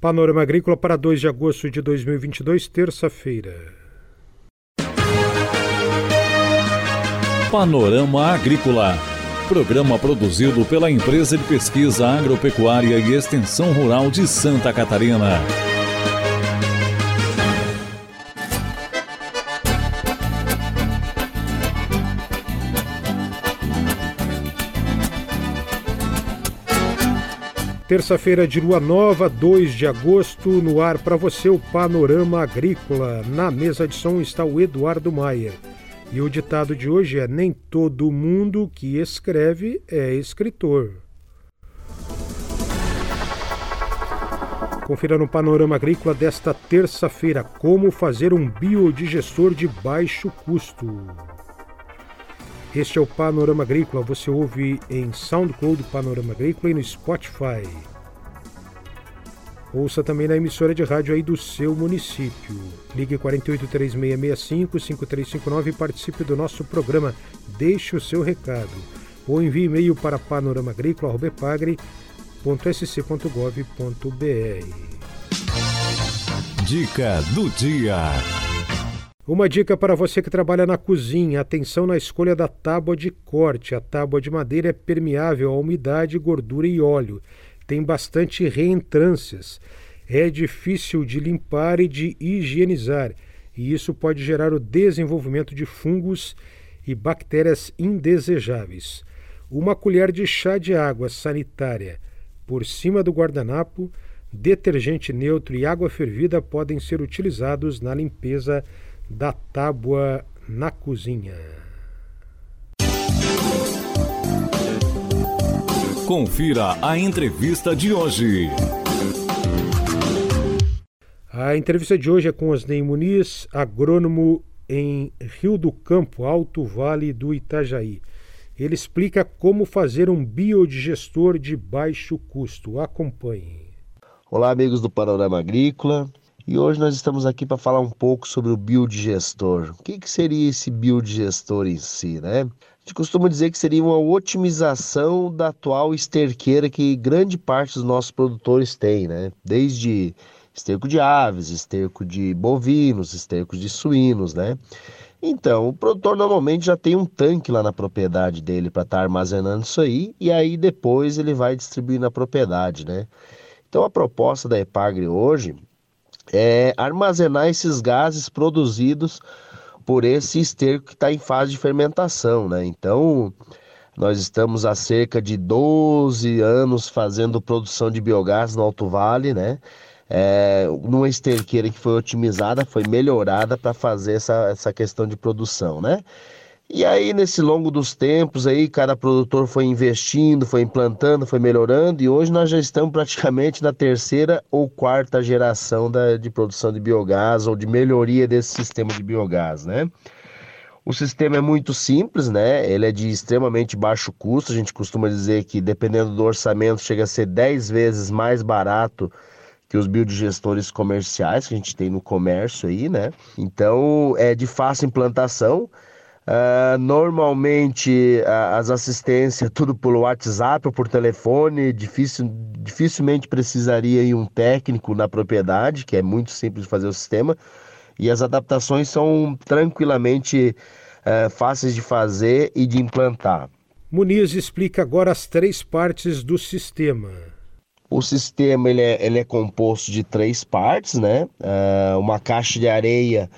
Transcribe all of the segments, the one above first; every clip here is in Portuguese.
Panorama Agrícola para 2 de agosto de 2022, terça-feira. Panorama Agrícola. Programa produzido pela Empresa de Pesquisa Agropecuária e Extensão Rural de Santa Catarina. Terça-feira de lua nova, 2 de agosto, no ar para você o Panorama Agrícola. Na mesa de som está o Eduardo Maier. E o ditado de hoje é: Nem todo mundo que escreve é escritor. Confira no Panorama Agrícola desta terça-feira como fazer um biodigestor de baixo custo. Este é o Panorama Agrícola, você ouve em SoundCloud Panorama Agrícola e no Spotify. Ouça também na emissora de rádio aí do seu município. Ligue 483665-5359 e participe do nosso programa. Deixe o seu recado. Ou envie e-mail para panoramagrícola.sc.gov.br. Dica do dia. Uma dica para você que trabalha na cozinha: atenção na escolha da tábua de corte. A tábua de madeira é permeável à umidade, gordura e óleo. Tem bastante reentrâncias. É difícil de limpar e de higienizar, e isso pode gerar o desenvolvimento de fungos e bactérias indesejáveis. Uma colher de chá de água sanitária por cima do guardanapo, detergente neutro e água fervida podem ser utilizados na limpeza da tábua na cozinha. Confira a entrevista de hoje. A entrevista de hoje é com Osnei Muniz, agrônomo em Rio do Campo, Alto Vale do Itajaí. Ele explica como fazer um biodigestor de baixo custo. Acompanhe. Olá, amigos do Panorama Agrícola. E hoje nós estamos aqui para falar um pouco sobre o biodigestor. O que, que seria esse biodigestor em si, né? A gente costuma dizer que seria uma otimização da atual esterqueira que grande parte dos nossos produtores têm, né? Desde esterco de aves, esterco de bovinos, estercos de suínos, né? Então, o produtor normalmente já tem um tanque lá na propriedade dele para estar tá armazenando isso aí, e aí depois ele vai distribuir na propriedade, né? Então, a proposta da Epagre hoje é, armazenar esses gases produzidos por esse esterco que está em fase de fermentação, né? Então, nós estamos há cerca de 12 anos fazendo produção de biogás no Alto Vale, né? É, numa esterqueira que foi otimizada, foi melhorada para fazer essa, essa questão de produção, né? E aí, nesse longo dos tempos, aí, cada produtor foi investindo, foi implantando, foi melhorando, e hoje nós já estamos praticamente na terceira ou quarta geração da, de produção de biogás ou de melhoria desse sistema de biogás, né? O sistema é muito simples, né? Ele é de extremamente baixo custo. A gente costuma dizer que, dependendo do orçamento, chega a ser 10 vezes mais barato que os biodigestores comerciais que a gente tem no comércio aí, né? Então, é de fácil implantação. Uh, normalmente uh, as assistências tudo por WhatsApp ou por telefone, difícil, dificilmente precisaria ir um técnico na propriedade, que é muito simples de fazer o sistema, e as adaptações são tranquilamente uh, fáceis de fazer e de implantar. Muniz explica agora as três partes do sistema. O sistema ele é, ele é composto de três partes, né? uma caixa de areia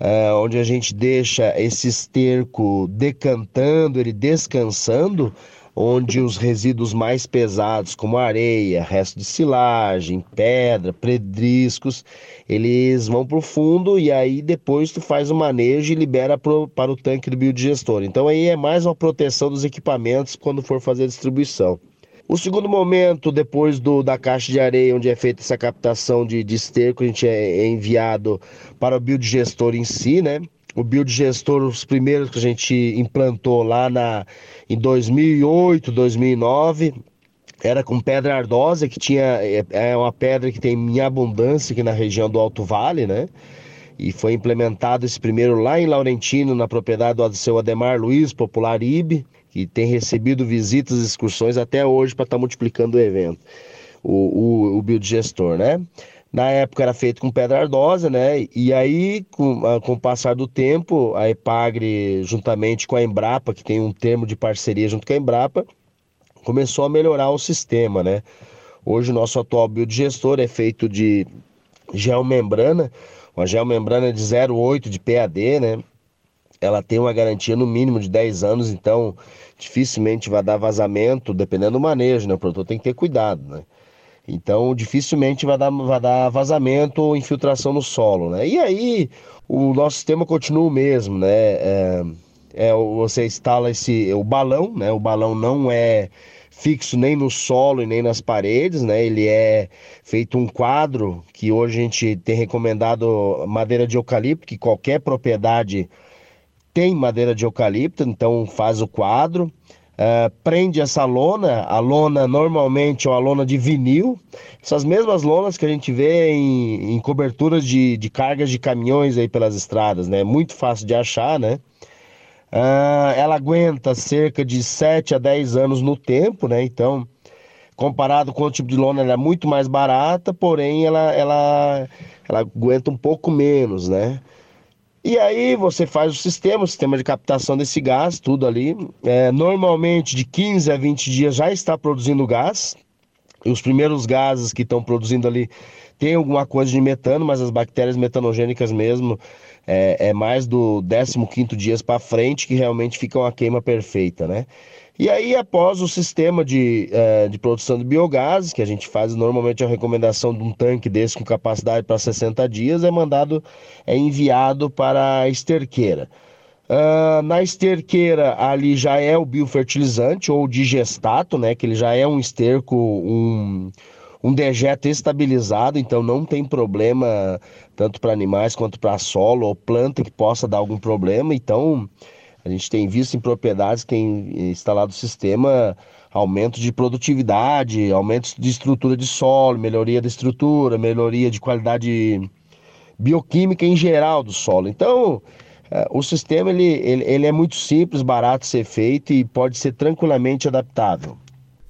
é, onde a gente deixa esse esterco decantando, ele descansando, onde os resíduos mais pesados, como areia, resto de silagem, pedra, pedriscos, eles vão para o fundo e aí depois tu faz o manejo e libera pro, para o tanque do biodigestor. Então aí é mais uma proteção dos equipamentos quando for fazer a distribuição. O segundo momento, depois do, da caixa de areia, onde é feita essa captação de, de esterco, a gente é, é enviado para o biodigestor em si, né? O biodigestor, os primeiros que a gente implantou lá na, em 2008, 2009, era com pedra ardosa, que tinha é, é uma pedra que tem em abundância aqui na região do Alto Vale, né? E foi implementado esse primeiro lá em Laurentino, na propriedade do seu Ademar Luiz, popular IB que tem recebido visitas e excursões até hoje para estar tá multiplicando o evento. o, o, o biodigestor, né? Na época era feito com pedra ardosa, né? E aí, com, ah, com o passar do tempo, a Epagre, juntamente com a Embrapa, que tem um termo de parceria junto com a Embrapa, começou a melhorar o sistema, né? Hoje o nosso atual biodigestor é feito de geomembrana, uma geomembrana de 0,8 de PAD, né? Ela tem uma garantia no mínimo de 10 anos, então dificilmente vai dar vazamento, dependendo do manejo, né? O produtor tem que ter cuidado, né? Então, dificilmente vai dar, vai dar vazamento ou infiltração no solo, né? E aí, o nosso sistema continua o mesmo, né? É, é, você instala esse, o balão, né? O balão não é fixo nem no solo e nem nas paredes, né? Ele é feito um quadro que hoje a gente tem recomendado madeira de eucalipto, que qualquer propriedade tem madeira de eucalipto, então faz o quadro. Uh, prende essa lona, a lona normalmente é uma lona de vinil, essas mesmas lonas que a gente vê em, em coberturas de, de, cargas de caminhões aí pelas estradas, né? Muito fácil de achar, né? Uh, ela aguenta cerca de 7 a 10 anos no tempo, né? Então, comparado com o tipo de lona, ela é muito mais barata, porém ela, ela, ela aguenta um pouco menos, né? E aí você faz o sistema, o sistema de captação desse gás, tudo ali. É, normalmente de 15 a 20 dias já está produzindo gás. Os primeiros gases que estão produzindo ali tem alguma coisa de metano, mas as bactérias metanogênicas mesmo é, é mais do 15 dias para frente que realmente fica uma queima perfeita, né? E aí, após o sistema de, uh, de produção de biogás, que a gente faz normalmente a recomendação de um tanque desse com capacidade para 60 dias, é mandado, é enviado para a esterqueira. Uh, na esterqueira, ali já é o biofertilizante ou digestato, né? Que ele já é um esterco, um, um dejeto estabilizado, então não tem problema tanto para animais quanto para solo ou planta que possa dar algum problema. Então, a gente tem visto em propriedades que tem instalado o sistema aumento de produtividade, aumento de estrutura de solo, melhoria da estrutura, melhoria de qualidade bioquímica em geral do solo. Então, o sistema ele, ele, ele é muito simples, barato de ser feito e pode ser tranquilamente adaptável.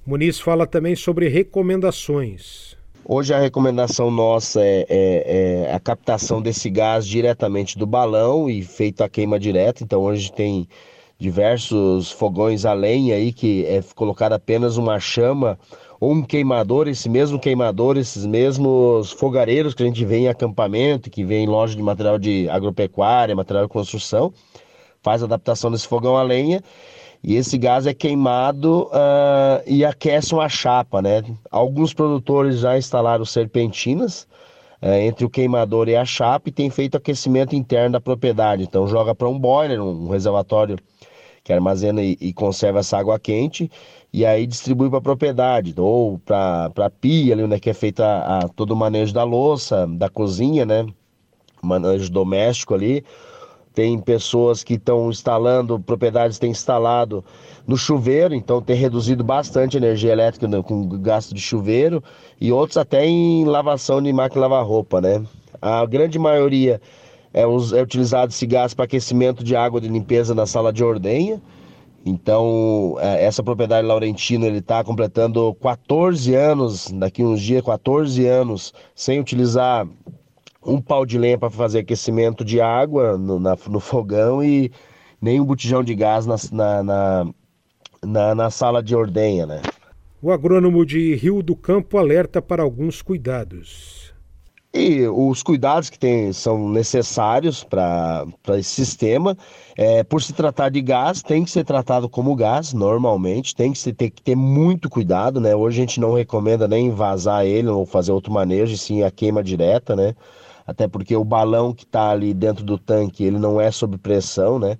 Muniz fala também sobre recomendações. Hoje a recomendação nossa é, é, é, a captação desse gás diretamente do balão e feito a queima direta. Então hoje tem diversos fogões a lenha aí que é colocado apenas uma chama ou um queimador, esse mesmo queimador, esses mesmos fogareiros que a gente vê em acampamento, que vê em loja de material de agropecuária, material de construção, faz adaptação desse fogão a lenha e esse gás é queimado uh, e aquece uma chapa, né? Alguns produtores já instalaram serpentinas uh, entre o queimador e a chapa e tem feito aquecimento interno da propriedade. Então joga para um boiler, um reservatório que armazena e, e, conserva essa água quente e aí distribui para a propriedade ou para a pia ali onde é que é feita a, a, todo o manejo da louça, da cozinha, né? Manejo doméstico ali tem pessoas que estão instalando, propriedades têm instalado no chuveiro, então tem reduzido bastante a energia elétrica né, com gasto de chuveiro, e outros até em lavação de máquina lavar roupa, né? A grande maioria é, é utilizado esse gás para aquecimento de água de limpeza na sala de ordenha. Então, é, essa propriedade Laurentino, ele está completando 14 anos, daqui uns dias, 14 anos, sem utilizar um pau de lenha para fazer aquecimento de água no, na, no fogão e nem um botijão de gás na, na, na, na sala de ordenha, né? O agrônomo de Rio do Campo alerta para alguns cuidados. E os cuidados que tem, são necessários para esse sistema, é, por se tratar de gás, tem que ser tratado como gás, normalmente, tem que, tem que ter muito cuidado, né? Hoje a gente não recomenda nem vazar ele ou fazer outro manejo, sim a queima direta, né? até porque o balão que está ali dentro do tanque ele não é sob pressão, né?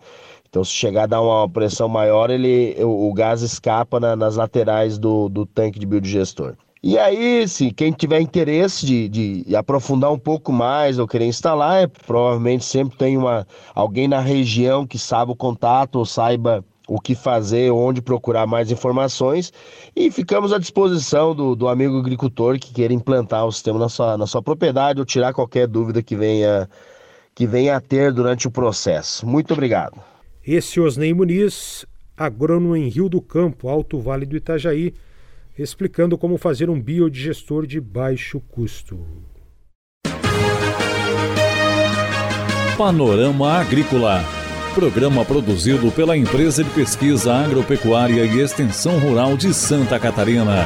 Então, se chegar a dar uma pressão maior, ele, o, o gás escapa na, nas laterais do, do tanque de biodigestor. E aí, se quem tiver interesse de, de, aprofundar um pouco mais ou querer instalar, é, provavelmente sempre tem uma, alguém na região que saiba o contato ou saiba o que fazer, onde procurar mais informações e ficamos à disposição do, do amigo agricultor que queira implantar o sistema na sua, na sua propriedade ou tirar qualquer dúvida que venha, que venha a ter durante o processo. Muito obrigado. Esse Osnei Muniz, agrônomo em Rio do Campo, Alto Vale do Itajaí, explicando como fazer um biodigestor de baixo custo. Panorama Agrícola. Programa produzido pela Empresa de Pesquisa Agropecuária e Extensão Rural de Santa Catarina.